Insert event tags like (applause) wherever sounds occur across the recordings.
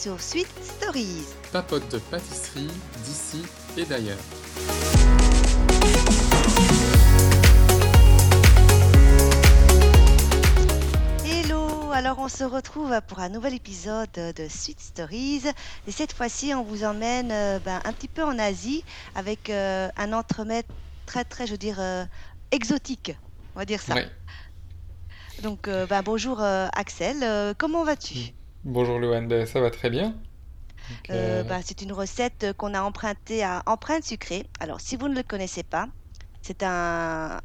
sur Sweet Stories. Papote de pâtisserie d'ici et d'ailleurs. Hello, alors on se retrouve pour un nouvel épisode de Sweet Stories. Et cette fois-ci, on vous emmène euh, ben, un petit peu en Asie avec euh, un entremets très, très, je veux dire, euh, exotique. On va dire ça. Ouais. Donc, euh, ben, bonjour euh, Axel, Euh, comment vas-tu? Bonjour Loane, Ben, ça va très bien. Euh, euh, ben, c'est une recette qu'on a empruntée à Empreinte Sucrée. Alors, si vous ne le connaissez pas, c'est un...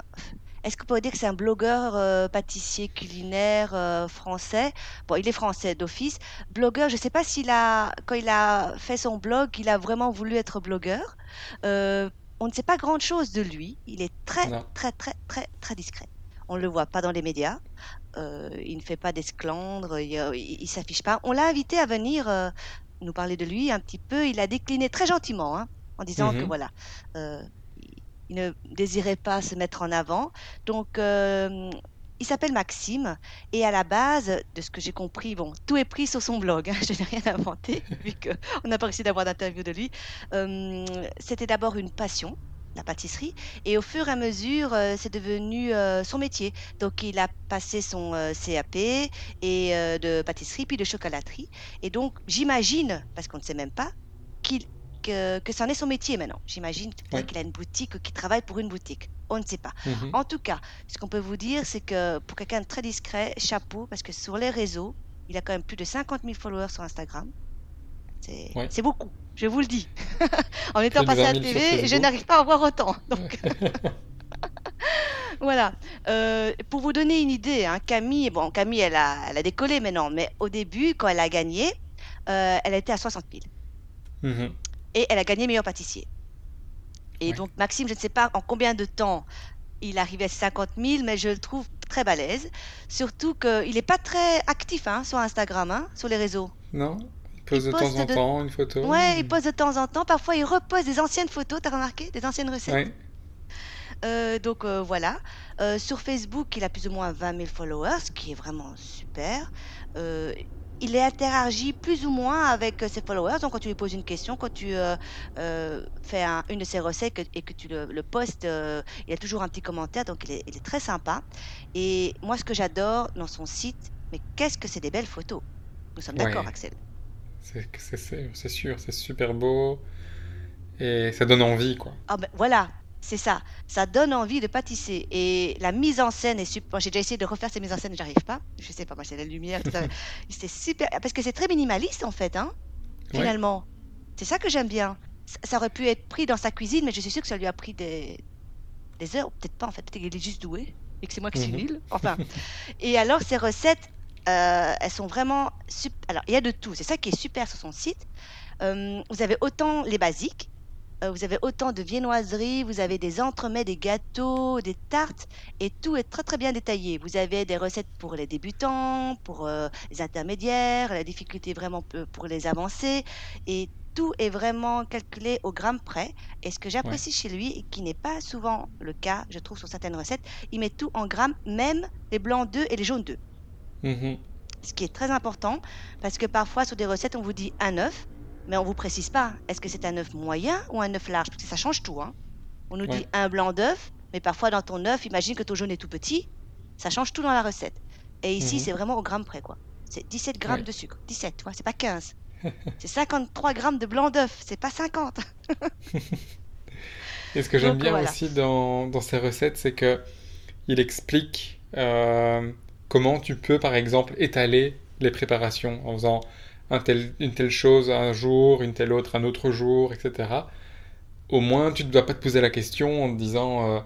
Est-ce qu'on peut dire que c'est un blogueur euh, pâtissier culinaire euh, français? Bon, il est français d'office. Blogueur, je ne sais pas s'il a, quand il a fait son blog, il a vraiment voulu être blogueur. On ne sait pas grand-chose de lui. Il est très, non. très, très, très, très discret. On ne le voit pas dans les médias. Euh, il ne fait pas d'esclandre. Il, il s'affiche pas. On l'a invité à venir euh, nous parler de lui un petit peu. Il a décliné très gentiment, hein, en disant que Mhm. voilà, euh, il ne désirait pas se mettre en avant. Donc, il s'appelle Maxime. Et à la base, de ce que j'ai compris, bon, tout est pris sur son blog. hein, (laughs) je n'ai rien inventé, vu qu'on n'a pas réussi d'avoir d'interview de lui. C'était d'abord une passion. La pâtisserie et au fur et à mesure euh, c'est devenu euh, son métier donc il a passé son euh, CAP et de pâtisserie puis de chocolaterie et donc j'imagine parce qu'on ne sait même pas qu'il que, que c'en est son métier maintenant. J'imagine Ouais. qu'il a une boutique ou qu'il travaille pour une boutique. On ne sait pas. Mhm. En tout cas, ce qu'on peut vous dire, c'est que pour quelqu'un de très discret, chapeau, parce que sur les réseaux, il a quand même plus de 50 000 followers sur Instagram. C'est Ouais. beaucoup, je vous le dis. (laughs) en étant passé à 20 la 000 sur télé, je n'arrive pas à voir autant. (laughs) Donc, (laughs) voilà. Euh, pour vous donner une idée, hein, Camille, bon, Camille, elle a, elle a décollé maintenant, mais au début, quand elle a gagné, euh, elle était à 60 000 Mhm. et elle a gagné meilleur pâtissier. Et Ouais. donc Maxime, je ne sais pas en combien de temps il arrivait à 50 000, mais je le trouve très balèze. Surtout qu'il n'est pas très actif hein, sur Instagram, hein, sur les réseaux. Non? Il pose de temps en de- temps une photo. Ouais, il poste de temps en temps. Parfois, il repose des anciennes photos, t'as remarqué? Des anciennes recettes? Ouais. Euh, donc euh, voilà. Euh, sur Facebook, il a plus ou moins 20 000 followers, ce qui est vraiment super. Il est interagi plus ou moins avec ses followers. Donc quand tu lui poses une question, quand tu fais un- une de ses recettes que- et que tu le, le postes, il y a toujours un petit commentaire. Donc il est, il est très sympa. Et moi, ce que j'adore dans son site, mais qu'est-ce que c'est des belles photos? Nous sommes d'accord. Axel. C'est sûr, c'est super beau. Et ça donne envie, quoi. Ah ben voilà, c'est ça. Ça donne envie de pâtisser. Et la mise en scène est super. J'ai déjà essayé de refaire ces mises en scène, j'arrive pas. Je sais pas, moi, c'est la lumière, tout ça. (laughs) C'est super. Parce que c'est très minimaliste, en fait, hein, Ouais. finalement. C'est ça que j'aime bien. Ça, ça aurait pu être pris dans sa cuisine, mais je suis sûre que ça lui a pris des, des heures. Peut-être pas, en fait. Peut-être qu'il est juste doué et que c'est moi qui suis Mhm. nulle. Enfin. (laughs) Et alors, ces recettes, euh, elles sont vraiment. Alors, il y a de tout. C'est ça qui est super sur son site. Euh, vous avez autant les basiques. Euh, vous avez autant de viennoiseries, vous avez des entremets, des gâteaux, des tartes, et tout est très très bien détaillé. Vous avez des recettes pour les débutants, pour les intermédiaires, la difficulté vraiment pour les avancés, et tout est vraiment calculé au gramme près. Et ce que j'apprécie chez lui, et qui n'est pas souvent le cas, je trouve, sur certaines recettes, il met tout en grammes, même les blancs d'œufs et les jaunes d'œufs. Mhm. Ce qui est très important, parce que parfois sur des recettes, on vous dit un œuf, mais on vous précise pas, est-ce que c'est un œuf moyen ou un œuf large? Parce que ça change tout. Hein. On nous dit un blanc d'œuf, mais parfois dans ton œuf, imagine que ton jaune est tout petit, ça change tout dans la recette. Et ici, Mhm. c'est vraiment au gramme près. quoi. C'est 17 grammes Ouais. de sucre. 17, tu vois, c'est pas 15. (laughs) c'est 53 grammes de blanc d'œuf, c'est pas 50. (laughs) Et ce que j'aime bien voilà. aussi dans, dans ces recettes, c'est que il explique euh, comment tu peux, par exemple, étaler les préparations en faisant un tel, une telle chose un jour, une telle autre un autre jour, etc. Au moins, tu ne dois pas te poser la question en te disant euh,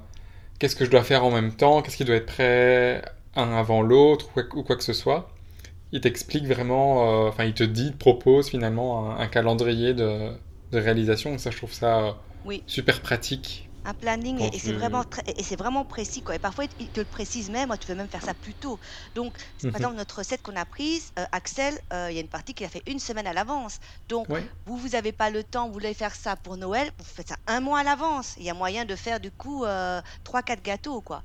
qu'est-ce que je dois faire en même temps, qu'est-ce qui doit être prêt un avant l'autre ou, quoi- ou quoi que ce soit. Il t'explique vraiment, euh, enfin, il te dit, il te propose finalement un, un calendrier de, de réalisation. Et ça, je trouve ça euh, Oui. super pratique. Un planning, et, c'est vraiment, et c'est vraiment précis. Quoi. Et parfois, il te le précise même, tu peux même faire ça plus tôt. Donc, c'est- Mhm. par exemple, notre recette qu'on a prise, euh, Axel, euh, il y a une partie qu'il a fait une semaine à l'avance. Donc, Ouais. vous, vous n'avez pas le temps, vous voulez faire ça pour Noël, vous faites ça un mois à l'avance. Il y a moyen de faire du coup euh, 3-4 gâteaux, quoi.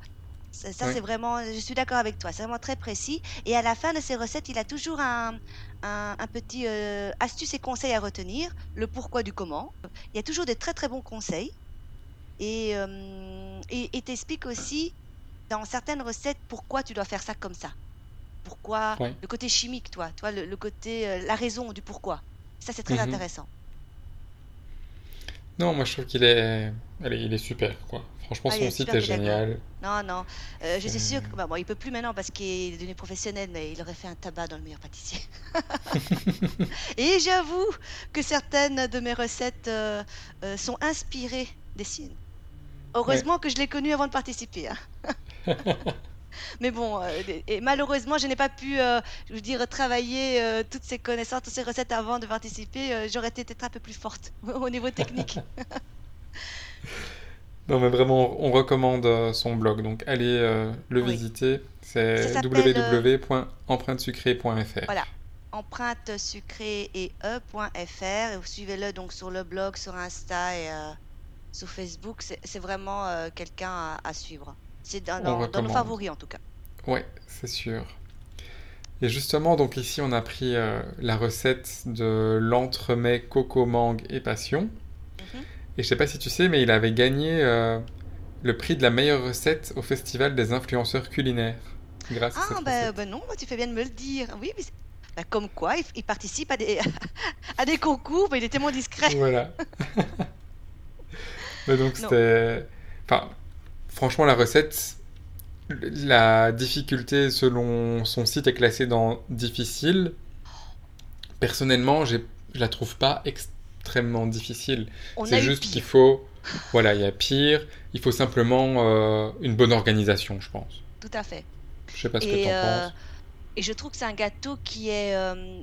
Ça, ça, Ouais. c'est vraiment, je suis d'accord avec toi, c'est vraiment très précis. Et à la fin de ces recettes, il a toujours un, un, un petit euh, astuce et conseil à retenir, le pourquoi du comment. Il y a toujours des très très bons conseils. Et euh, et t'explique aussi dans certaines recettes pourquoi tu dois faire ça comme ça. Pourquoi Ouais. le côté chimique, toi, toi le, le côté, euh, la raison du pourquoi. Ça, c'est très Mhm. intéressant. Non, moi je trouve qu'il est... Allez, il est super, quoi. Franchement, Ah, son site est génial. Non, non, euh, je suis sûre que, bah, bon, il peut plus maintenant parce qu'il est devenu professionnel, mais il aurait fait un tabac dans le meilleur pâtissier. (laughs) Et j'avoue que certaines de mes recettes euh, euh, sont inspirées des siennes. Ouais. Heureusement que je l'ai connu avant de participer. hein. (laughs) Mais bon, euh, et malheureusement, je n'ai pas pu, euh, je veux dire, travailler euh, toutes ces connaissances, toutes ces recettes avant de participer. J'aurais été peut-être un peu plus forte (laughs) au niveau technique. (laughs) Non, mais vraiment, on recommande son blog. Donc, allez le Oui, visiter. C'est www.empreintesucrée.fr. voilà, empreinte sucrée et e.fr. Et suivez-le donc sur le blog, sur Insta et sur Facebook. C'est vraiment euh, quelqu'un à, à suivre. C'est dans, dans- dans nos favoris en tout cas. Ouais, c'est sûr. Et justement, donc ici, on a pris euh, la recette de l'entremets coco, mangue et passion. Mhm. Et je sais pas si tu sais, mais il avait gagné euh, le prix de la meilleure recette au Festival des influenceurs culinaires grâce à Ah, cette ben, recette. ben non, bah, tu fais bien de me le dire. Oui, mais ben, comme quoi, il, il participe à des, (laughs) à des concours, mais il est tellement discret. Voilà. (laughs) Mais donc c'était... Enfin, franchement, la recette, la difficulté selon son site est classée dans difficile. Personnellement, je la trouve pas extrêmement difficile. C'est juste qu'il faut, voilà, il y a pire. Il faut simplement euh, une bonne organisation, je pense. tout à fait. Je sais pas ce que Et, t'en euh, penses. et je trouve que c'est un gâteau qui est, euh,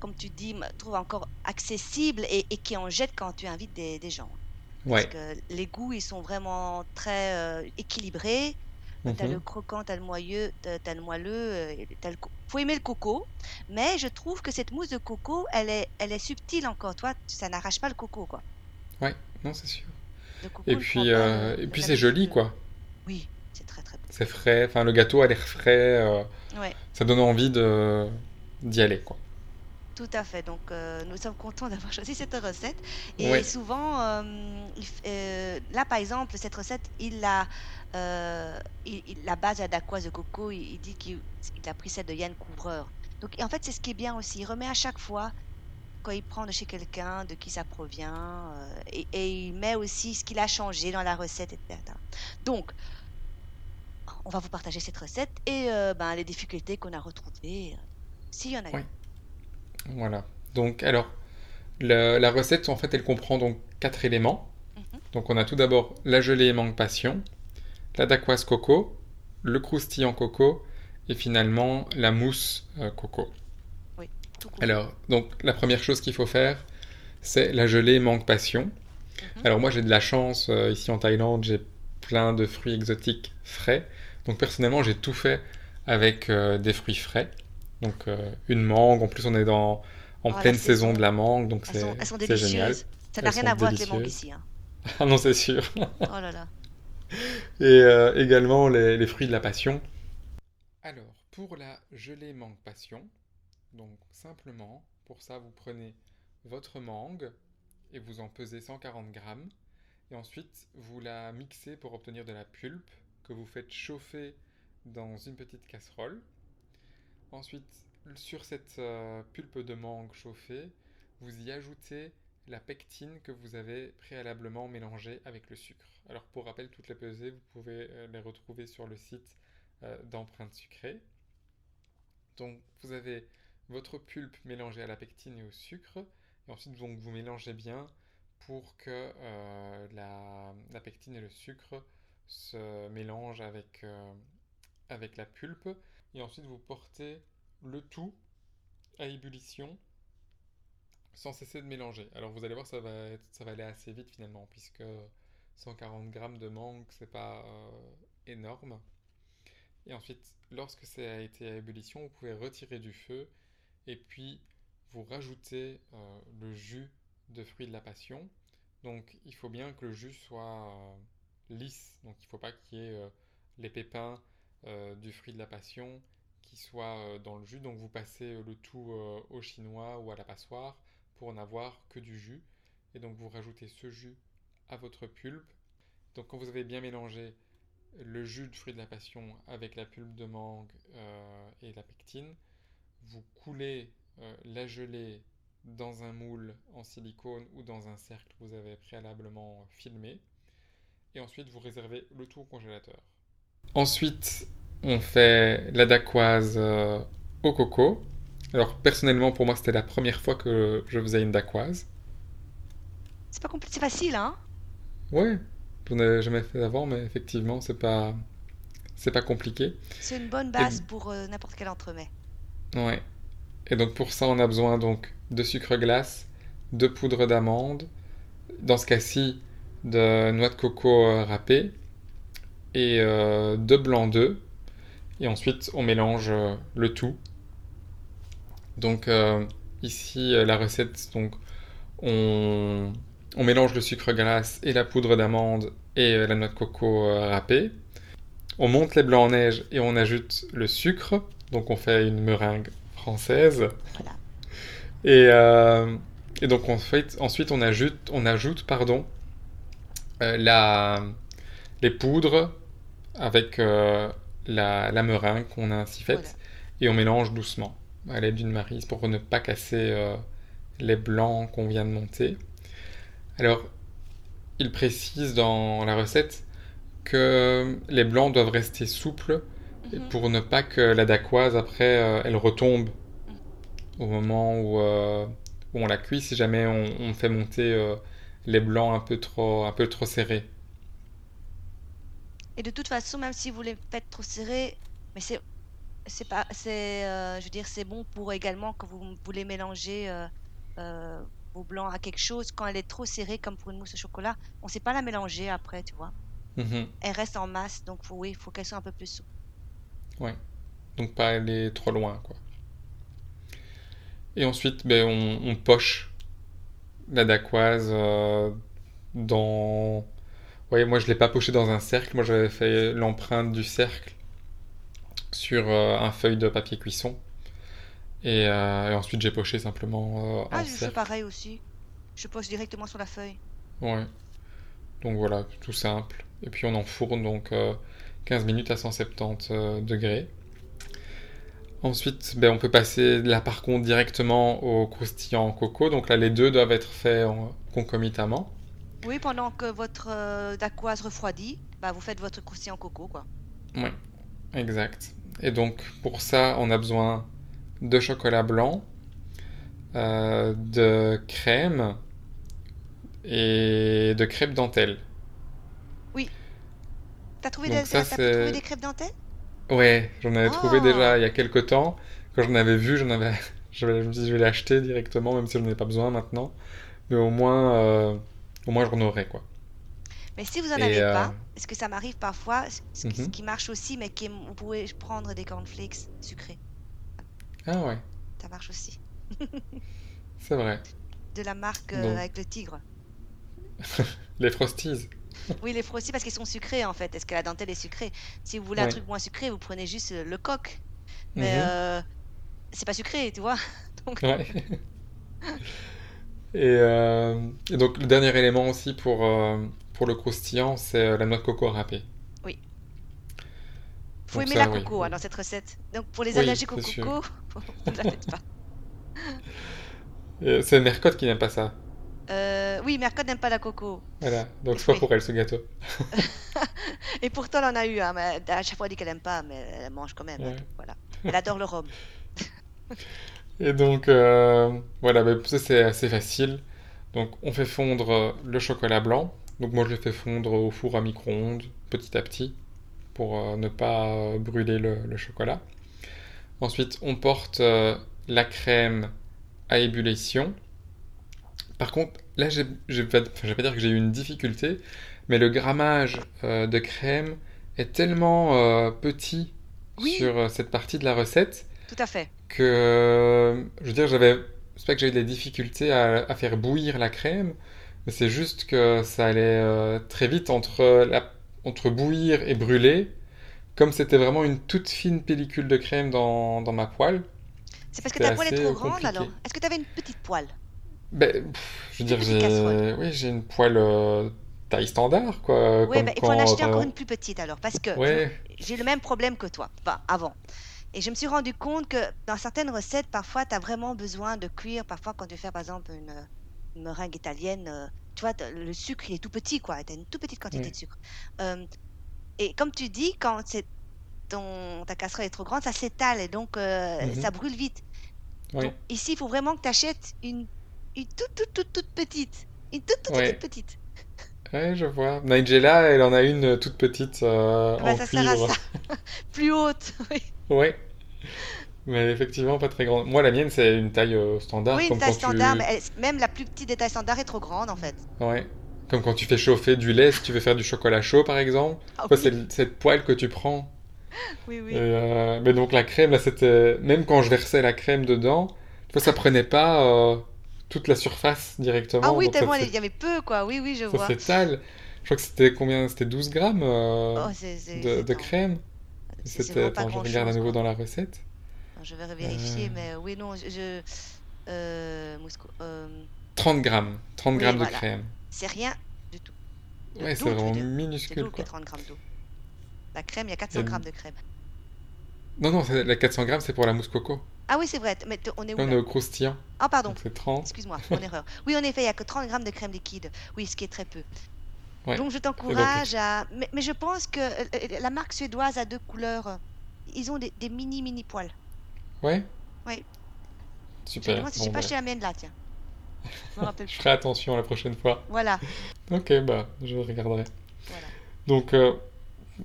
comme tu dis, trouve encore accessible et, et qui en jette quand tu invites des, des gens. Parce Ouais. que les goûts, ils sont vraiment très euh, équilibrés. T'as le Mhm. croquant, t'as le moelleux, t'as t'as le moelleux, euh, t'as le faut aimer le coco, mais je trouve que cette mousse de coco, elle est, elle est subtile encore, toi, ça n'arrache pas le coco, quoi. Ouais, non, c'est sûr. Le coco Et puis, euh, le- et puis c'est joli, quoi. Oui, c'est très très C'est frais. Enfin, le gâteau a l'air frais. euh. Ouais, ça donne envie de d'y aller, quoi. Tout à fait. Donc, euh, nous sommes contents d'avoir (laughs) choisi cette recette. Et Ouais. souvent, euh, euh, là, par exemple, cette recette, il a il- il- la base à de coco, il, il dit qu'il il a pris celle de Yann Couvreur. Donc, en fait, c'est ce qui est bien aussi. Il remet à chaque fois quand il prend de chez quelqu'un, de qui ça provient, et, et il met aussi ce qu'il a changé dans la recette, etc. Donc, on va vous partager cette recette et ben, les difficultés qu'on a retrouvées, s'il y en a eu. Voilà. Donc, alors, la recette, en fait, elle comprend donc quatre éléments. Mhm. Donc, on a tout d'abord la gelée mangue passion, la dacquoise coco, le croustillant coco et finalement la mousse euh, coco. Oui, tout court. Alors, donc, la première chose qu'il faut faire, c'est la gelée mangue passion. Mhm. Alors, moi, j'ai de la chance, euh, ici en Thaïlande, j'ai plein de fruits exotiques frais. Donc, personnellement, j'ai tout fait avec euh, des fruits frais. Donc, euh, une mangue, en plus, on est dans, en la pleine saison de la mangue, donc c'est génial. Ça n'a rien à voir avec les mangues ici. hein. Ah non, c'est sûr. (laughs) Oh là là. Et euh, également les, les fruits de la passion. Alors, pour la gelée mangue passion, donc simplement, pour ça, vous prenez votre mangue et vous en pesez 140 grammes. Et ensuite, vous la mixez pour obtenir de la pulpe que vous faites chauffer dans une petite casserole. Ensuite, sur cette euh, pulpe de mangue chauffée, vous y ajoutez la pectine que vous avez préalablement mélangée avec le sucre. Alors pour rappel, toutes les pesées, vous pouvez euh, les retrouver sur le site euh, d'empreinte sucrée. Donc vous avez votre pulpe mélangée à la pectine et au sucre, et ensuite donc, vous mélangez bien pour que la, pectine et le sucre se mélangent avec la pulpe, et ensuite vous portez le tout à ébullition sans cesser de mélanger. Alors vous allez voir, ça va, ça va aller assez vite finalement, puisque 140 grammes de mangue, c'est pas euh, énorme. Et ensuite, lorsque ça a été à ébullition, vous pouvez retirer du feu et puis vous rajoutez euh, le jus de fruits de la passion. Donc il faut bien que le jus soit euh, lisse, donc il ne faut pas qu'il y ait les pépins du fruit de la passion qui soient euh, dans le jus. Donc vous passez le tout au chinois ou à la passoire pour n'avoir que du jus. Et donc vous rajoutez ce jus à votre pulpe. Donc quand vous avez bien mélangé le jus de fruit de la passion avec la pulpe de mangue et la pectine, vous coulez la gelée dans un moule en silicone ou dans un cercle que vous avez préalablement filmé. Et ensuite, vous réservez le tout au congélateur. Ensuite, on fait la dacquoise euh, au coco. Alors, personnellement, pour moi, c'était la première fois que je faisais une dacquoise. C'est pas compliqué, c'est facile, hein? Ouais, je n'en ai jamais fait avant, mais effectivement, c'est pas, c'est pas compliqué. C'est une bonne base pour euh, n'importe quel entremets. Ouais. Et donc pour ça, on a besoin donc de sucre glace, de poudre d'amande, dans ce cas-ci, de noix de coco euh, râpée et euh, de blanc d'œuf. Et ensuite, on mélange euh, le tout. Donc ici, la recette, donc on, on, mélange le sucre glace et la poudre d'amande et la noix de coco râpée. On monte les blancs en neige et on ajoute le sucre. Donc on fait une meringue française. Voilà. Et, euh, et donc fait, ensuite on ajoute, on ajoute pardon, euh, la, les poudres avec euh, la, la, meringue qu'on a ainsi faite et on mélange doucement à l'aide d'une marise pour ne pas casser les blancs qu'on vient de monter. Alors, il précise dans la recette que les blancs doivent rester souples Mhm. pour ne pas que la dacquoise, après, euh, elle retombe au moment où, euh, où, on la cuit, si jamais on, fait monter euh, les blancs un peu trop, un peu trop serrés. Et de toute façon, même si vous les faites trop serrés, mais c'est c'est pas c'est je veux dire c'est bon pour également que vous voulez mélanger vos blancs à quelque chose quand elle est trop serrée comme pour une mousse au chocolat on sait pas la mélanger après tu vois mhm. elle reste en masse donc oui il faut qu'elle soit un peu plus souple Ouais. Donc pas aller trop loin, quoi. Et ensuite, ben, on, poche la dacquoise euh, dans... Ouais, moi je l'ai pas poché dans un cercle, moi j'avais fait l'empreinte du cercle sur euh, un feuille de papier cuisson. Et, euh, ensuite j'ai poché simplement ah, je fais pareil aussi. Je poche directement sur la feuille. Ouais. Donc voilà, tout simple. Et puis on enfourne donc 15 minutes à 170 euh, degrés. Ensuite, ben, on peut passer là par contre directement au croustillant coco. Donc là, les deux doivent être faits concomitamment. Oui, pendant que votre euh, dacquoise refroidit, bah, vous faites votre croustillant coco, quoi. Oui, exact. Et donc pour ça, on a besoin de chocolat blanc, euh, de crème et de crêpe dentelle. T'as trouvé, des... trouvé des crêpes dentelles? Ouais, j'en avais trouvé déjà oh. il y a quelques temps. Quand j'en avais vu, j'en avais... (laughs) je me suis dit je vais l'acheter directement, même si je n'en ai pas besoin maintenant. Mais au moins, euh... au moins j'en aurai quoi. Mais si vous en avez euh, pas, parce que ça m'arrive parfois, ce, mhm. qui marche aussi, mais qui vous pouvez prendre des cornflakes sucrés. Ah ouais. Ça marche aussi. (laughs) C'est vrai. De la marque euh, avec le tigre. (laughs) Les Frosties. (laughs) oui, les frosties parce qu'ils sont sucrés en fait. Est-ce que la dentelle est sucrée? Si vous voulez un truc moins sucré, vous prenez juste euh, le coq. Mais mhm. euh, c'est pas sucré, tu vois. donc... Euh, et, donc le dernier élément aussi pour, pour le croustillant, c'est la noix de coco râpée. Oui. Faut aimer la coco hein, dans cette recette. Donc pour les allergiques au coco, (laughs) ne la faites pas. (laughs) c'est Mercotte qui n'aime pas ça. Euh, oui, Mercotte n'aime pas la coco. Voilà, donc c'est pas pour elle ce gâteau. (laughs) et pourtant, elle en a eu, hein, mais à chaque fois elle dit qu'elle aime pas, mais elle mange quand même. Hein, voilà. Elle adore le rhum. Et donc, euh, voilà, bah, ça c'est assez facile. Donc, on fait fondre le chocolat blanc. Donc, moi je le fais fondre au four à micro-ondes, petit à petit, pour euh, ne pas brûler le, le, chocolat. Ensuite, on porte la crème à ébullition. Par contre, là, je ne vais pas dire que j'ai eu une difficulté, mais le grammage euh, de crème est tellement euh, petit sur euh, cette partie de la recette. Tout à fait. Que, je veux dire, j'avais. C'est pas que j'ai eu des difficultés à, faire bouillir la crème, mais c'est juste que ça allait très vite entre, la, entre bouillir et brûler. comme c'était vraiment une toute fine pellicule de crème dans, dans ma poêle, C'est parce que ta poêle est trop euh, grande compliqué. alors? Est-ce que tu avais une petite poêle? Ben, pff, je veux dire, j'ai oui, une poêle euh, taille standard, quoi, Ouais, comme ben, il faut en acheter encore euh, une plus petite alors, parce que ouais, j'ai le même problème que toi, enfin avant. Et je me suis rendu compte que dans certaines recettes, parfois, tu as vraiment besoin de cuire. Parfois, quand tu faire, par exemple, une, une meringue italienne, euh, tu vois, le sucre, il est tout petit, quoi. Tu as une toute petite quantité de sucre. Euh, et comme tu dis, quand c'est ton, ta casserole est trop grande, ça s'étale et donc euh, mhm, ça brûle vite. Donc ici, il faut vraiment que tu achètes une, une toute, toute, toute, toute petite. Une toute, toute, ouais, petite. ouais, je vois. Nigella, elle en a une toute petite euh, Ah bah, en ça sert à cuivre. ça. (laughs) Plus haute, (laughs) oui. Ouais, mais effectivement pas très grande. Moi, la mienne, c'est une taille euh, standard, Oui, une comme taille quand standard, tu... mais elle- même la plus petite des tailles standards est trop grande en fait. Ouais. Comme quand tu fais chauffer du lait, si tu veux faire du chocolat chaud, par exemple. Ah c'est oui, cette poêle que tu prends. oui, Et, oui. euh, mais donc, la crème, là, c'était... Même quand je versais la crème dedans, ça prenait pas euh, toute la surface Ah directement. oui, Donc, ça, tellement il y avait peu, quoi. Oui, oui, je ça vois. s'étale. Je crois que c'était combien? C'était 12 grammes Oh, de, crème. Pas Attends, je regarde à nouveau dans la recette. Non, Je vais Euh, vérifier, mais oui, non, je... je- euh, Moscou- euh, 30 grammes. 30 oui, grammes de crème. C'est rien du tout. De Ouais, c'est vraiment minuscule, quoi. 30 grammes d'eau. La crème, il y a Et 400 grammes de crème. Non, non, la 400 grammes, c'est pour la mousse coco. Ah oui, c'est vrai. Mais on est où Là, on est au croustillant. Ah, pardon. C'est 30. Excuse-moi, mon erreur. Oui, en effet, il n'y a que 30 grammes de crème liquide. Oui, ce qui est très peu. Ouais. Donc, je t'encourage à... Mais, mais je pense que euh, la marque suédoise a deux couleurs. Ils ont des, des mini, mini poils. ouais, Oui. Je me super. demande si Bon, j'ai pas bah, acheté la mienne là, tiens. Je me rappelle (laughs) je ferai attention la prochaine fois. Voilà, Ok, bah, je regarderai. voilà. Donc, euh,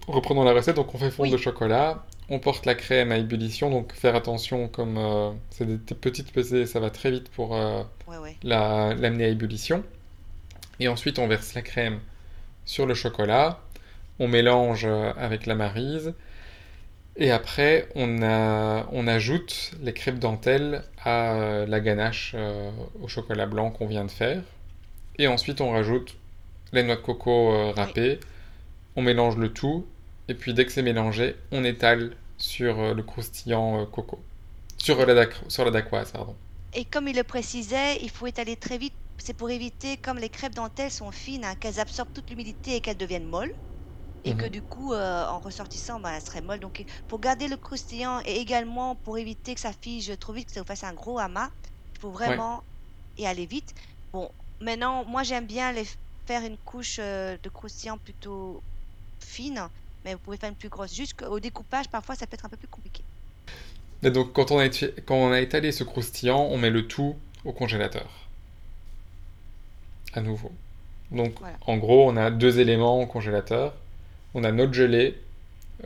reprenons la recette. Donc, on fait fondre le Oui, chocolat. On porte la crème à ébullition. Donc, faire attention, comme euh, c'est des, petites pesées, ça va très vite pour euh, ouais, ouais. la, l'amener à ébullition. Et ensuite, on verse la crème sur le chocolat. On mélange euh, avec la maryse. Et après, on, a, on ajoute les crêpes dentelles à euh, la ganache euh, au chocolat blanc qu'on vient de faire. Et ensuite, on rajoute les noix de coco euh, râpées. On mélange le tout. Et puis, dès que c'est mélangé, on étale sur euh, le croustillant coco. Sur la, sur la dacquoise, pardon. Et comme il le précisait, il faut étaler très vite. C'est pour éviter, comme les crêpes dentelles sont fines, hein, qu'elles absorbent toute l'humidité et qu'elles deviennent molles. Et que Mhm. du coup, euh, en ressortissant, ben, elles seraient molles. Donc, pour garder le croustillant et également pour éviter que ça fige trop vite, que ça vous fasse un gros amas, il faut Ouais, vraiment y aller vite. Bon, maintenant, moi j'aime bien les faire une couche euh, de croustillant plutôt fine, mais vous pouvez faire une plus grosse. Juste qu'au découpage, parfois, ça peut être un peu plus compliqué. Et donc, quand on a, éti- quand on a étalé ce croustillant, on met le tout au congélateur, à nouveau. Donc, Voilà. en gros, on a deux éléments au congélateur. On a notre gelée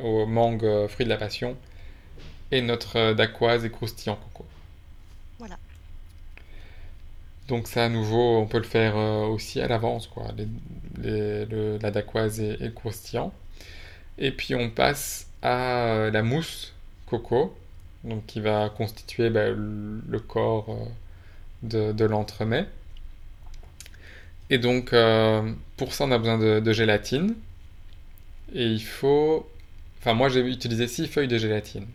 au mangue euh, fruit de la passion et notre euh, dacquoise et croustillant coco. Voilà. Donc ça, à nouveau, on peut le faire euh, aussi à l'avance, quoi, les- les- le- la dacquoise et, et le croustillant. Et puis on passe à la mousse coco, donc qui va constituer bah, le corps de, de l'entremet. Et donc euh, pour ça, on a besoin de, de gélatine. Et il faut... Enfin, moi, j'ai utilisé six feuilles de gélatine.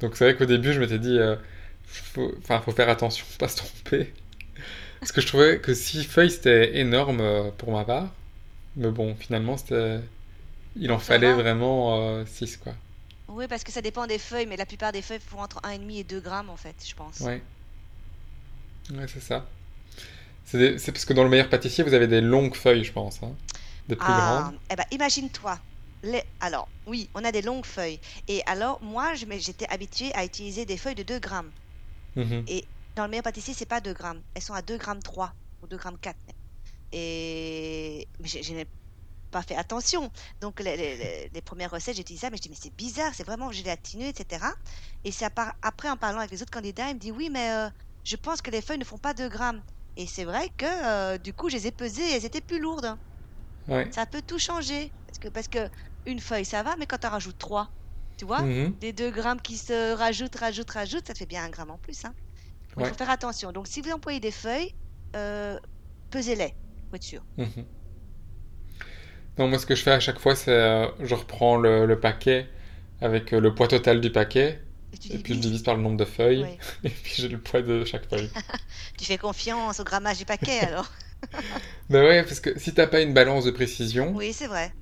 Donc c'est vrai qu'au début, je m'étais dit, euh, faut... Enfin, faut faire attention, (laughs) pas se tromper. Parce que je trouvais que six feuilles, c'était énorme euh, pour ma part. Mais bon, finalement, c'était... Il en Ça fallait va. vraiment euh, 6, quoi. Oui, parce que ça dépend des feuilles, mais la plupart des feuilles font entre 1,5 et 2 grammes en fait, je pense. Ouais, ouais, c'est ça. C'est parce que dans le meilleur pâtissier, vous avez des longues feuilles, je pense, hein. Des plus Ah, grandes. eh ben imagine-toi. Les... Alors, oui, on a des longues feuilles. Et alors, moi, j'étais habituée à utiliser des feuilles de 2 grammes. Mhm. Et dans le meilleur pâtissier, c'est pas 2 grammes. Elles sont à 2 grammes 3 ou 2 grammes 4. même. Et je, n'ai pas fait attention. Donc, les, les- les- les premières recettes, j'ai dit ça, mais je dis, mais c'est bizarre, c'est vraiment gélatineux, etc. Et c'est après, en parlant avec les autres candidats, ils me disent, oui, mais euh, je pense que les feuilles ne font pas 2 grammes. Et c'est vrai que, euh, du coup, je les ai pesées et elles étaient plus lourdes. Ouais. Ça peut tout changer. Parce que, parce que une feuille, ça va, mais quand tu en rajoutes 3, tu vois, Mhm. des 2 grammes qui se rajoutent, rajoutent, rajoutent, ça te fait bien un gramme en plus. Hein. Il Ouais. faut faire attention. Donc, si vous employez des feuilles, euh, pesez-les, pour être sûr. Mhm. Non, moi, ce que je fais à chaque fois, c'est euh, je reprends le, le paquet avec euh, le poids total du paquet, Et tu et puis je divise par le nombre de feuilles, (laughs) et puis j'ai le poids de chaque feuille. (laughs) Tu fais confiance au grammage du paquet (laughs) alors? Mais ouais, parce que si t'as pas une balance de précision, Oui, c'est vrai.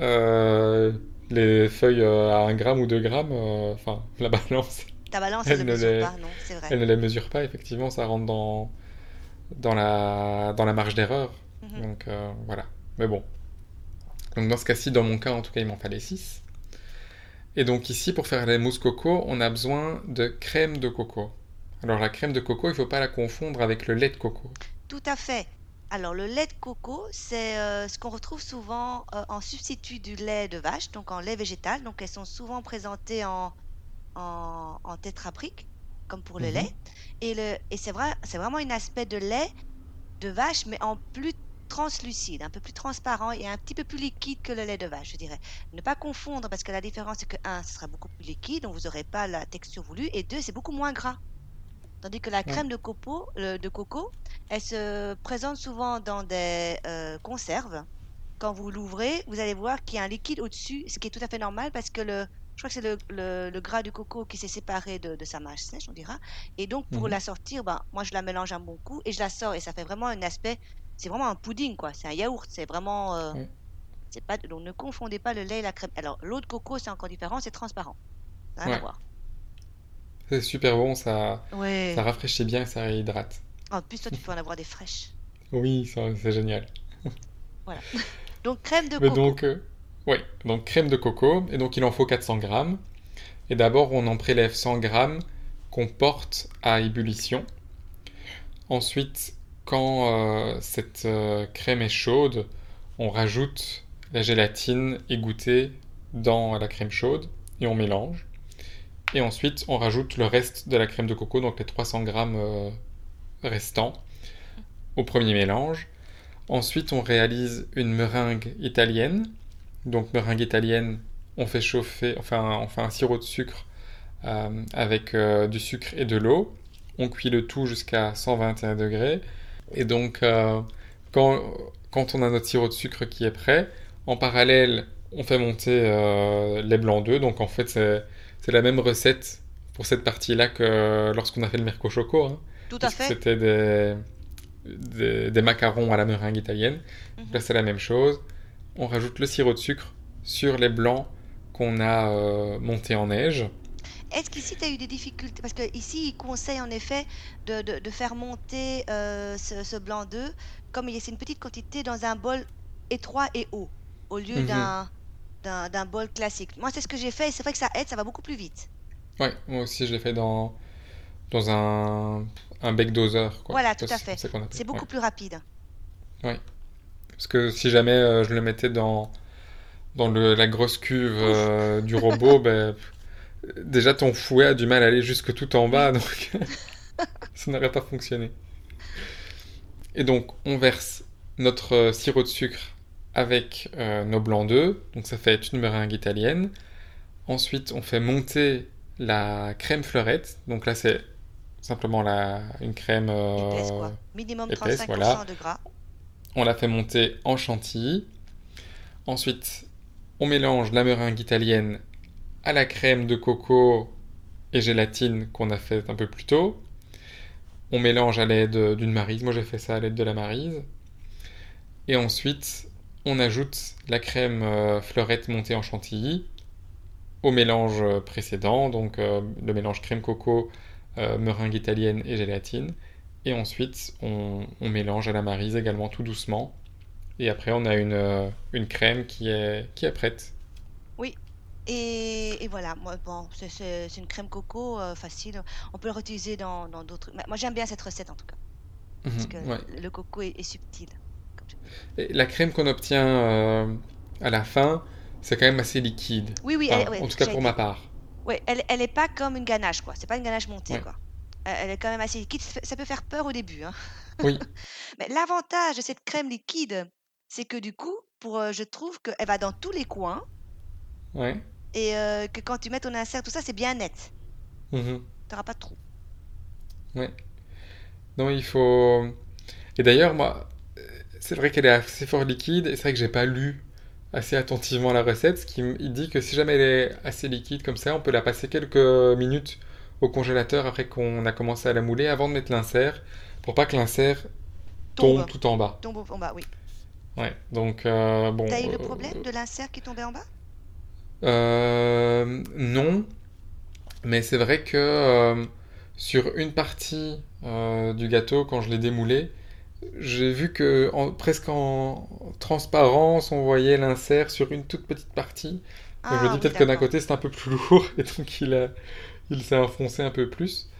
euh, les feuilles euh, à un gramme ou 2 grammes, euh, enfin, la balance, Ta balance, elle elle ne mesure les, pas, non, c'est vrai. elle ne les mesure pas, effectivement, ça rentre dans, dans la, dans la marge d'erreur. Mhm. Donc euh, voilà. Mais bon. Donc dans ce cas-ci, dans mon cas, en tout cas, il m'en fallait 6. Et donc ici, pour faire la mousse coco, on a besoin de crème de coco. Alors la crème de coco, il ne faut pas la confondre avec le lait de coco. Tout à fait. Alors, le lait de coco, c'est euh, ce qu'on retrouve souvent euh, en substitut du lait de vache, donc en lait végétal. Donc, elles sont souvent présentées en, en, en tétrabrique, comme pour le Mhm. lait. Et, le, et c'est vrai, c'est vraiment un aspect de lait de vache, mais en plus translucide, un peu plus transparent et un petit peu plus liquide que le lait de vache, je dirais. Ne pas confondre, parce que la différence, c'est que, un, ce sera beaucoup plus liquide, donc vous n'aurez pas la texture voulue, et deux, c'est beaucoup moins gras. Tandis que la Ouais. crème de le- de coco, elle se présente souvent dans des euh, conserves. Quand vous l'ouvrez, vous allez voir qu'il y a un liquide au-dessus, ce qui est tout à fait normal parce que le, je crois que c'est le, le- le gras du coco qui s'est séparé de, de sa mâche sèche, on dira. Et donc, pour Mhm. la sortir, ben, moi, je la mélange un bon coup et je la sors. Et ça fait vraiment un aspect, c'est vraiment un pudding, quoi. C'est un yaourt. C'est vraiment, euh, Ouais. c'est pas, donc ne confondez pas le lait et la crème. Alors, l'eau de coco, c'est encore différent, c'est transparent. Ça rien à Ouais. voir. C'est super bon, ça, ça Ouais. rafraîchit bien et ça réhydrate. En plus, toi, tu peux en avoir des fraîches. Oui, ça, c'est génial. Voilà. Donc, crème de Mais coco. donc, euh, oui, donc crème de coco, et donc il en faut 400 grammes. Et d'abord, on en prélève 100 grammes qu'on porte à ébullition. Ensuite, quand euh, cette euh, crème est chaude, on rajoute la gélatine égouttée dans la crème chaude et on mélange. Et ensuite, on rajoute le reste de la crème de coco, donc les 300 grammes euh, restants, au premier mélange. Ensuite, on réalise une meringue italienne. Donc, meringue italienne, on fait chauffer, enfin, on fait un sirop de sucre avec du sucre et de l'eau. On cuit le tout jusqu'à 121 degrés. Et donc, euh, quand, quand on a notre sirop de sucre qui est prêt, en parallèle, on fait monter euh, les blancs d'œufs. Donc, en fait, c'est, la même recette pour cette partie-là que lorsqu'on a fait le Mirko Choco. hein. Tout à fait. c'était des, des, des macarons à la meringue italienne. Mhm. Là, c'est la même chose. On rajoute le sirop de sucre sur les blancs qu'on a euh, montés en neige. Est-ce qu'ici, tu as eu des difficultés? Parce que ici, il conseille en effet de, de- de faire monter euh, ce, ce blanc d'œuf, comme il y a- c'est une petite quantité, dans un bol étroit et haut, au lieu Mhm. d'un d'un d'un bol classique. Moi, c'est ce que j'ai fait et c'est vrai que ça aide, ça va beaucoup plus vite. Ouais, moi aussi, je l'ai fait dans, dans un, un bec doseur, quoi. Voilà, tout à fait. C'est beaucoup Ouais. plus rapide. Ouais. Parce que si jamais euh, je le mettais dans, dans le, la grosse cuve (laughs) euh, du robot, ben, déjà ton fouet a du mal à aller jusque tout en bas, donc (laughs) ça n'aurait pas fonctionné. Et donc, on verse notre euh, sirop de sucre avec euh, nos blancs d'œufs, donc ça fait une meringue italienne. Ensuite, on fait monter la crème fleurette, donc là c'est simplement la, une crème Épaisse, euh, quoi. Minimum épaisse, 35% voilà. de gras. On la fait monter en chantilly. Ensuite, on mélange la meringue italienne à la crème de coco et gélatine qu'on a fait un peu plus tôt. On mélange à l'aide d'une marise. Moi, j'ai fait ça à l'aide de la marise. Et ensuite, on ajoute la crème euh, fleurette montée en chantilly au mélange euh, précédent, donc euh, le mélange crème coco, meringue italienne et gélatine. Et ensuite, on, mélange à la marise également tout doucement. Et après, on a une, une crème qui est, qui est prête. Oui. Et, et voilà, moi, bon, c'est une crème coco euh, facile. On peut le réutiliser dans d'autres. Moi, j'aime bien cette recette en tout cas, parce que Mhm, ouais. le coco est, est subtil. Et la crème qu'on obtient euh, à la fin, c'est quand même assez liquide. Oui, oui, elle, Enfin, ouais, en tout cas pour ma part. Ouais, elle, elle est pas comme une ganache, quoi. C'est pas une ganache montée, Ouais. quoi. Elle elle est quand même assez liquide. Ça peut faire peur au début, hein. Oui, (laughs) Mais l'avantage de cette crème liquide, c'est que du coup, pour, euh, je trouve qu'elle va dans tous les coins ouais. Et euh, que quand tu mets ton insert, tout ça, c'est bien net. mhm, T'auras pas de trou. ouais. Non, il faut. Et d'ailleurs, moi, c'est vrai qu'elle est assez fort liquide, et c'est vrai que j'ai pas lu assez attentivement la recette. Ce qui, il dit que si jamais elle est assez liquide comme ça, on peut la passer quelques minutes au congélateur après qu'on a commencé à la mouler avant de mettre l'insert pour pas que l'insert tombe, Tombe. tout en bas. Tombe en bas, oui. Ouais, donc euh, bon. T'as eu le euh, problème de l'insert qui tombait en bas? Euh, non, mais c'est vrai que euh, sur une partie euh, du gâteau, quand je l'ai démoulé, j'ai vu que en- presque en transparence, on voyait l'insert sur une toute petite partie. Donc je me Ah dis oui, peut-être que d'un côté c'est un peu plus lourd (laughs) et donc il a, il s'est enfoncé un peu plus.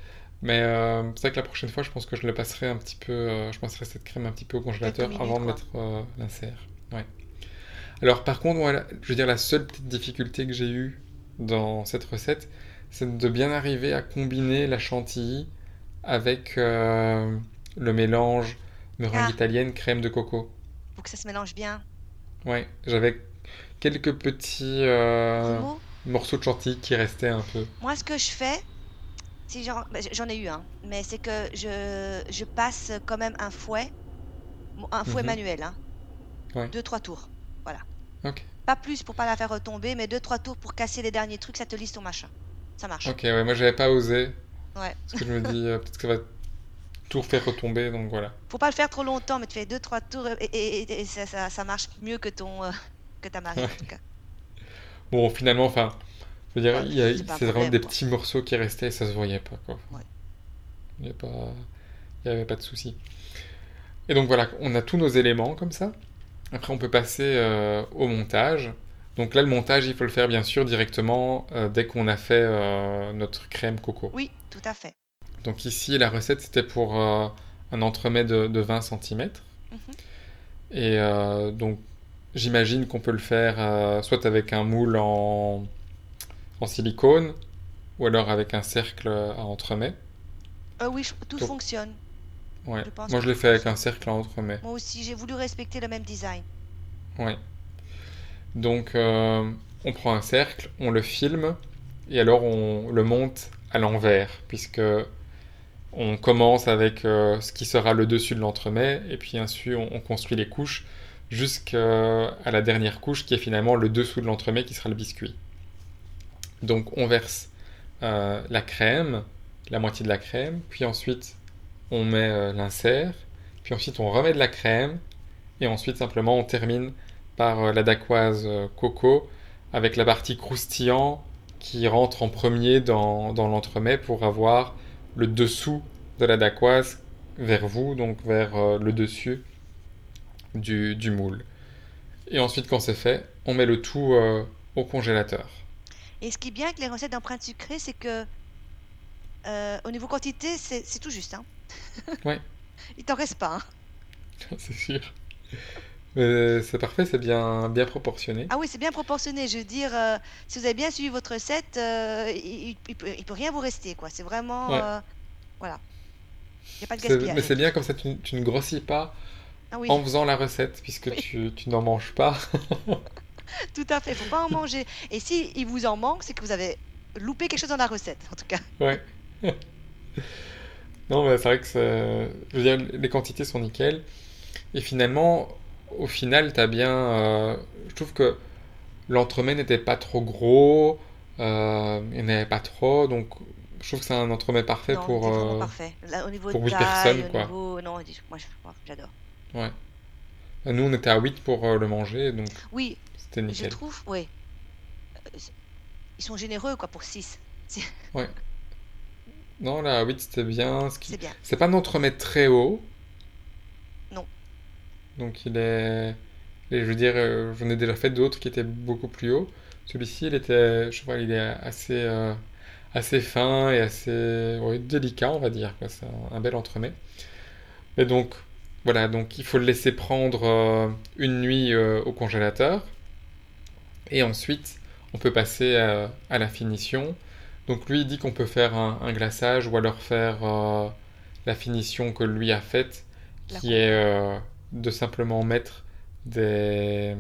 Mais euh, c'est vrai que la prochaine fois, je pense que je le passerai un petit peu, euh, je passerai cette crème un petit peu au congélateur avant de mettre euh, l'insert. Ouais. Alors par contre, moi, je veux dire, la seule petite difficulté que j'ai eue dans cette recette, c'est de bien arriver à combiner la chantilly avec euh, le mélange meringue Ah. italienne crème de coco. Pour que ça se mélange bien. Ouais, j'avais quelques petits euh, morceaux de chantilly qui restaient un peu. Moi, ce que je fais, si j'en j'en ai eu un, mais c'est que je, je passe quand même un fouet, un fouet Mhm. manuel, hein. Ouais. Deux, trois tours. Voilà. Pas plus pour pas la faire retomber, mais deux, trois tours pour casser les derniers trucs, ça te lisse ton machin. Ça marche. Ok, ouais, moi j'avais pas osé. Ouais. Parce que je me dis, euh, peut-être que ça va tout refaire retomber, donc voilà. Faut pas le faire trop longtemps, mais tu fais deux, trois tours et, et- et- et ça, ça- ça marche mieux que ton, euh, que ta marée, en tout cas. Bon, finalement, enfin, je veux dire, Ouais, il y a- c'est vraiment problème, des quoi. petits morceaux qui restaient et ça se voyait pas, quoi. Ouais. Il y a pas, il y avait pas de souci. Et donc voilà, on a tous nos éléments comme ça. Après, on peut passer euh, au montage. Donc là, le montage, il faut le faire bien sûr directement euh, dès qu'on a fait euh, notre crème coco. Oui, tout à fait. Donc ici, la recette, c'était pour un entremets de, de 20 cm. Mhm. Et donc, j'imagine qu'on peut le faire soit avec un moule en, en silicone, ou alors avec un cercle à entremets. Oui, je- tout Donc- fonctionne. Ouais. Je pense Moi, je l'ai fait avec un cercle à entremets. Moi aussi, j'ai voulu respecter le même design. Ouais. Donc, euh, on prend un cercle, on le filme, et alors on le monte à l'envers, puisque on commence avec euh, ce qui sera le dessus de l'entremet, et puis ensuite on, on construit les couches jusqu'à la dernière couche qui est finalement le dessous de l'entremet qui sera le biscuit. Donc on verse euh, la crème, la moitié de la crème, puis ensuite on met euh, l'insert, puis ensuite on remet de la crème, et ensuite simplement on termine par euh, la dacquoise euh, coco avec la partie croustillant qui rentre en premier dans, dans l'entremet pour avoir le dessous de la dacquoise vers vous, donc vers le dessus du, du moule. Et ensuite, quand c'est fait, on met le tout au congélateur. Et ce qui est bien avec les recettes d'empreintes sucrées, c'est que au niveau quantité, c'est c'est tout juste. Hein. (laughs) Ouais. Il t'en reste pas. hein. (laughs) c'est sûr. Mais c'est parfait, c'est bien, bien proportionné. Ah oui, c'est bien proportionné. Je veux dire, euh, si vous avez bien suivi votre recette, euh, il, il- il peut, il peut rien vous rester, quoi. C'est vraiment, Ouais. euh, voilà. Il n'y a pas de gaspillage. mais c'est bien comme ça, tu, tu ne grossis pas Ah oui, en faisant la recette, puisque Oui. tu, tu n'en manges pas. (laughs) tout à fait. Faut pas en manger. Et si il vous en manque, c'est que vous avez loupé quelque chose dans la recette, en tout cas. Ouais. Non, mais c'est vrai que c'est- je veux dire, les quantités sont nickel. Et finalement, au final, t'as bien. euh, je trouve que l'entremet n'était pas trop gros, euh, il n'y en avait pas trop, donc je trouve que c'est un entremet parfait non, pour. euh, parfait. Là, au niveau pour de huit taille, personnes, au quoi. niveau, non, moi, je- j'adore. ouais. Nous, on était à 8 pour euh, le manger, donc Oui, c'était je nickel. trouve, oui. Euh, Ils sont généreux, quoi, pour 6. (laughs) Non, là, à 8, c'était bien. Ce qui... C'est bien. C'est pas un entremet très haut. Non. Donc il est... et je veux dire, euh, j'en ai déjà fait d'autres qui étaient beaucoup plus hauts. Celui-ci, il était, je sais pas, il est assez, euh, assez fin et assez ouais, délicat, on va dire. C'est un, un bel entremet. Et donc, voilà, donc il faut le laisser prendre euh, une nuit euh, au congélateur. Et ensuite, on peut passer à, à la finition. Donc lui, il dit qu'on peut faire un, un glaçage ou alors faire euh, la finition que lui a faite, qui est euh, de simplement mettre des...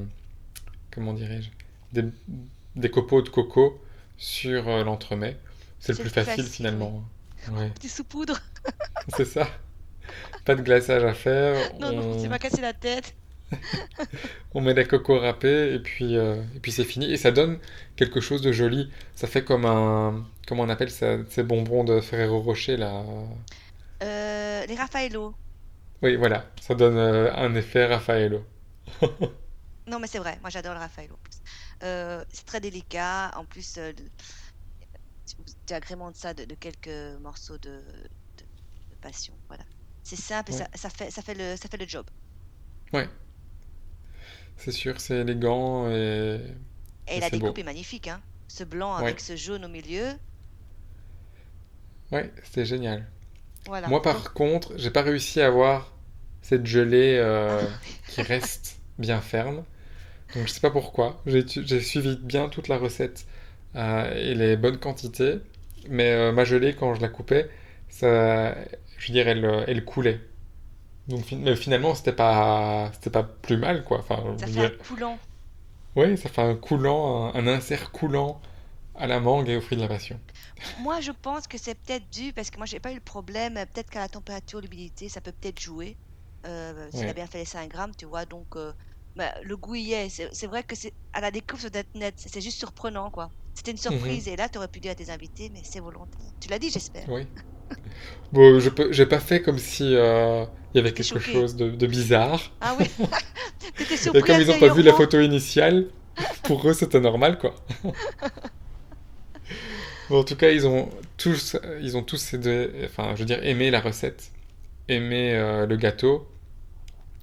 Comment dirais-je? Des, des copeaux de coco sur euh, l'entremet. C'est le plus le plus facile facile, finalement. Ouais, Petit saupoudre. c'est ça. Pas de glaçage à faire. Non, non, on- c'est pas casser la tête. (laughs) On met la coco râpée et puis, euh, et puis c'est fini. Et ça donne quelque chose de joli. Ça fait comme un... Comment on appelle ça, ces bonbons de Ferrero Rocher là? Euh, les Raffaello. Oui, voilà. Ça donne euh, un effet Raffaello. (laughs) Non, mais c'est vrai, moi j'adore le Raffaello c'est très délicat. En plus, tu agrémentes ça de, de quelques morceaux de, de- de passion. Voilà. C'est simple et ça, ça fait, ça fait le, ça fait le job. ouais. C'est sûr, c'est élégant et, Et et la découpe beau. est magnifique, hein. Ce blanc Ouais, avec ce jaune au milieu. ouais, c'était génial. Voilà. Moi, par contre, j'ai pas réussi à avoir cette gelée euh, (laughs) qui reste bien ferme. Donc, je sais pas pourquoi. J'ai suivi bien toute la recette euh, et les bonnes quantités. Mais euh, ma gelée, quand je la coupais, ça, je veux dire, elle, elle coulait. Donc, mais finalement, c'était pas, c'était pas plus mal, quoi. Enfin, ça fait un coulant. oui, ça fait un coulant, un, un insert coulant à la mangue et au fruit de la passion. Moi, je pense que c'est peut-être dû, parce que moi, j'ai pas eu le problème. Peut-être qu'à la température, l'humidité, ça peut peut-être jouer. Euh, s'il a Ouais. bien fait les 5 grammes, tu vois. Donc, euh, bah, le goût y est. C'est vrai que c'est à la doit être net. C'est juste surprenant, quoi. C'était une Mhm. surprise. Et là, tu aurais pu dire à tes invités, mais c'est volontaire. Tu l'as dit, j'espère. Oui. Bon, je j'ai pas fait comme si euh, il y avait quelque chose de, de bizarre. Ah oui, (laughs) t'étais Et comme ils ont pas vu la photo initiale, pour eux c'était normal quoi. (laughs) Bon, en tout cas, ils ont tous, ils ont tous aidé- enfin, je veux dire, aimé la recette, aimé euh, le gâteau.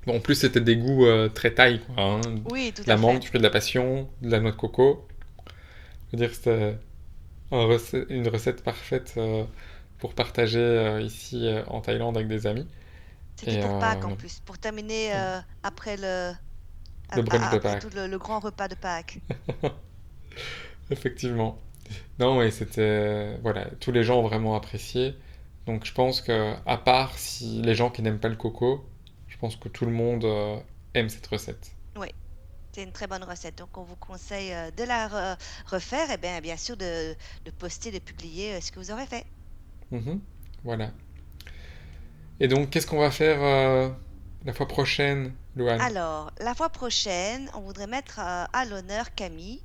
Bon, en plus, c'était des goûts euh, très thaï, quoi. hein. Oui, tout La à mangue, fait. du fruit de la passion, de la noix de coco. Je veux dire, c'était un recette- une recette parfaite euh, pour partager ici en Thaïlande avec des amis. C'était pour Pâques euh, en plus, pour terminer euh, après le, le de tout le, le grand repas de Pâques. (laughs) Effectivement. Non, ouais, c'était... Voilà, tous les gens ont vraiment apprécié. Donc je pense que, à part si les gens qui n'aiment pas le coco, je pense que tout le monde euh, aime cette recette. Oui, c'est une très bonne recette. Donc, on vous conseille euh, de la re- refaire et bien, bien sûr de, de poster, de publier euh, ce que vous aurez fait. Mhm. Voilà. Et donc, qu'est-ce qu'on va faire euh, la fois prochaine, Louane? Alors, la fois prochaine, on voudrait mettre euh, à l'honneur Camille.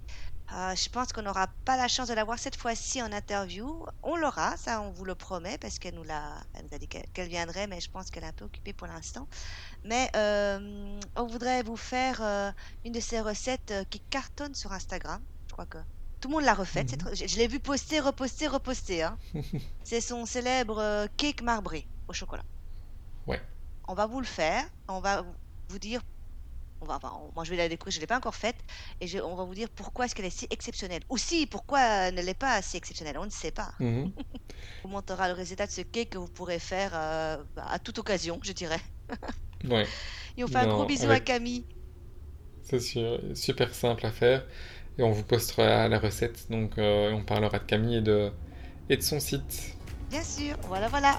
Euh, je pense qu'on n'aura pas la chance de la voir cette fois-ci en interview. On l'aura, ça on vous le promet, parce qu'elle nous l'a, elle nous a dit qu'elle viendrait, mais je pense qu'elle est un peu occupée pour l'instant. Mais euh, on voudrait vous faire euh, une de ces recettes qui cartonnent sur Instagram. Je crois que tout le monde l'a refaite. cette Mhm. Je, je l'ai vu poster, reposter, reposter. hein. (laughs) C'est son célèbre cake marbré au chocolat. On va vous le faire. On va vous dire on va, enfin, moi, je vais la découvrir, je ne l'ai pas encore faite, et je- on va vous dire pourquoi est-ce qu'elle est si exceptionnelle. Ou si, pourquoi elle ne l'est pas si exceptionnelle, on ne sait pas. Mhm. (laughs) On vous montrera le résultat de ce cake que vous pourrez faire euh, à toute occasion, je dirais. (laughs) Ouais. Et on fait un gros bisou à. Camille. C'est sûr, super simple à faire. Et on vous postera la recette. Donc, euh, on parlera de Camille et de, et de son site. Bien sûr, voilà, voilà.